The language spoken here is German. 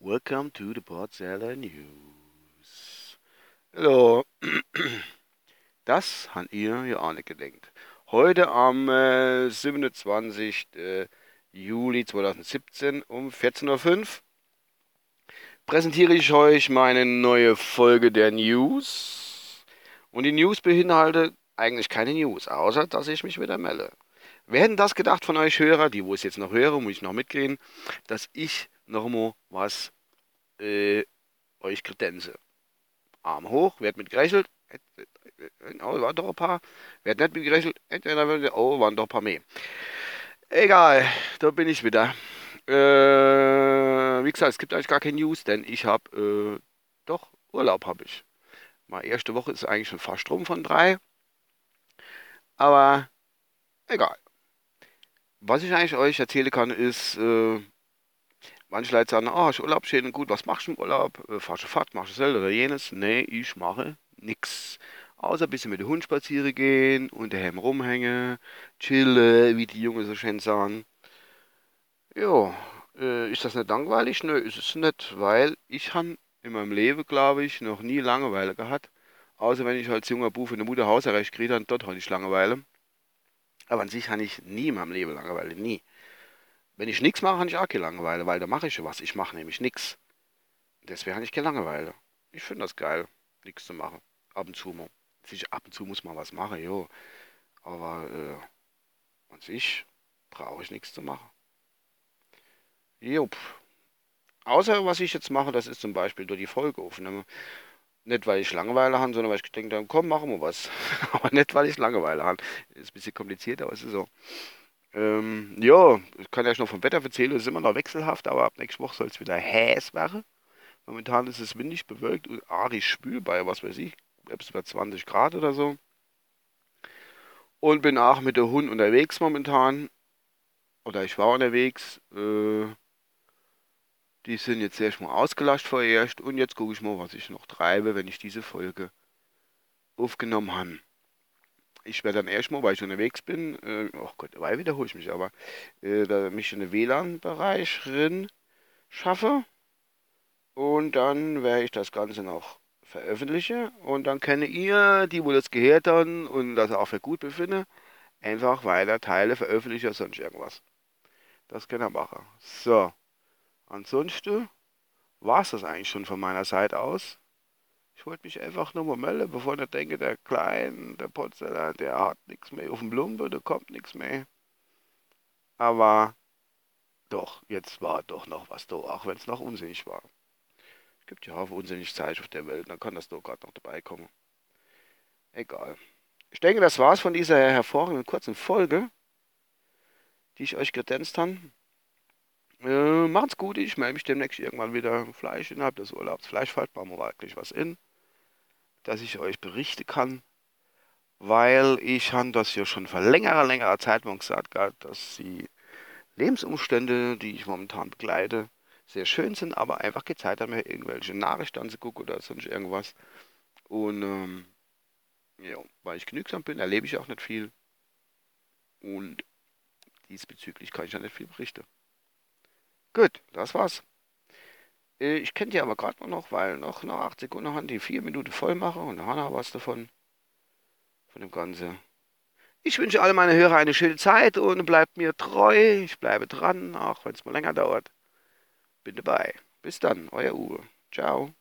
Welcome to the Podseller News. Hallo. Das habt ihr ja auch nicht gedenkt. Heute am äh, 27. Äh, Juli 2017 um 14.05 Uhr präsentiere ich euch meine neue Folge der News. Und die News beinhaltet eigentlich keine News, außer dass ich mich wieder melde. Wer hätten das gedacht von euch Hörer, die wo ich jetzt noch höre, muss ich noch mitgehen, dass ich noch mal was äh, euch kredenze. Arm hoch, wird mit gerechnet. Oh, waren doch ein paar. Wer hat nicht mit gerechnet? Oh, waren doch ein paar mehr. Egal, da bin ich wieder. Äh, wie gesagt, es gibt eigentlich gar keine News, denn ich habe, äh, doch, Urlaub habe ich. Meine erste Woche ist eigentlich schon fast rum von drei. Aber egal. Was ich eigentlich euch erzählen kann, ist, äh, manche Leute sagen, oh, ich Urlaub schön und gut, was machst du im Urlaub? Äh, fahrst du Fahrt, machst du das oder jenes? Nee, ich mache nix. Außer ein bisschen mit dem Hund spazieren gehen und daheim rumhängen, chillen, wie die Jungen so schön sagen. Jo, äh, ist das nicht langweilig? Nö, ist es nicht, weil ich habe in meinem Leben, glaube ich, noch nie Langeweile gehabt. Außer wenn ich als junger Bub in der Mutter Hausarrest gekriegt habe, dort hatte ich Langeweile. Aber an sich habe ich nie in meinem Leben Langeweile, nie. Wenn ich nichts mache, habe ich auch keine Langeweile, weil da mache ich was. Ich mache nämlich nichts. Deswegen habe ich keine Langeweile. Ich finde das geil, nichts zu machen. Ab und zu mal. Ab und zu muss man was machen, jo. Aber äh, an sich brauche ich nichts zu machen. Jupp. Außer was ich jetzt mache, das ist zum Beispiel durch die Folge aufnehmen. Nicht, weil ich Langeweile habe, sondern weil ich denke, komm, machen wir was. aber nicht, weil ich Langeweile habe. Ist ein bisschen kompliziert, aber es ist so. Ähm, ja, ich kann ja noch vom Wetter erzählen, es ist immer noch wechselhaft, aber ab nächster Woche soll es wieder heiß werden. Momentan ist es windig bewölkt und arisch schwül bei, was weiß ich, bis bei 20 Grad oder so. Und bin auch mit der Hund unterwegs momentan. Oder ich war unterwegs. Äh, die sind jetzt erstmal ausgelascht vorerst und jetzt gucke ich mal, was ich noch treibe, wenn ich diese Folge aufgenommen habe. Ich werde dann erstmal, weil ich unterwegs bin, äh, oh Gott, weil wiederhole ich mich aber, äh, mich in den WLAN-Bereich drin schaffe und dann werde ich das Ganze noch veröffentlichen und dann kenne ihr, die wohl das gehört haben und das auch für gut befinde, einfach weiter Teile veröffentlichen sonst irgendwas. Das kann er machen. So. Ansonsten war es das eigentlich schon von meiner Seite aus. Ich wollte mich einfach nur mal melden, bevor ich denke, der Klein, der Potzeller, der hat nichts mehr auf dem Blumen, da kommt nichts mehr. Aber doch, jetzt war doch noch was da, auch wenn es noch unsinnig war. Es gibt ja auch unsinnig Zeit auf der Welt, dann kann das doch gerade noch dabei kommen. Egal. Ich denke, das war's von dieser hervorragenden kurzen Folge, die ich euch kredenzt habe. Äh, macht's gut, ich melde mich demnächst irgendwann wieder. Fleisch innerhalb des Urlaubs. Fleisch fällt mir wirklich was in, dass ich euch berichten kann. Weil ich habe das ja schon vor längerer, längerer Zeit gesagt gehabt, dass die Lebensumstände, die ich momentan begleite, sehr schön sind, aber einfach gezeigt haben, mir irgendwelche Nachrichten anzugucken oder sonst irgendwas. Und ähm, ja, weil ich genügsam bin, erlebe ich auch nicht viel. Und diesbezüglich kann ich ja nicht viel berichten. Gut, das war's. Äh, ich kenne die aber gerade noch, weil noch nach 8 Sekunden haben die 4 Minuten voll machen und wir was davon. Von dem Ganzen. Ich wünsche alle meine Hörer eine schöne Zeit und bleibt mir treu. Ich bleibe dran, auch wenn es mal länger dauert. Bin dabei. Bis dann, euer Uwe. Ciao.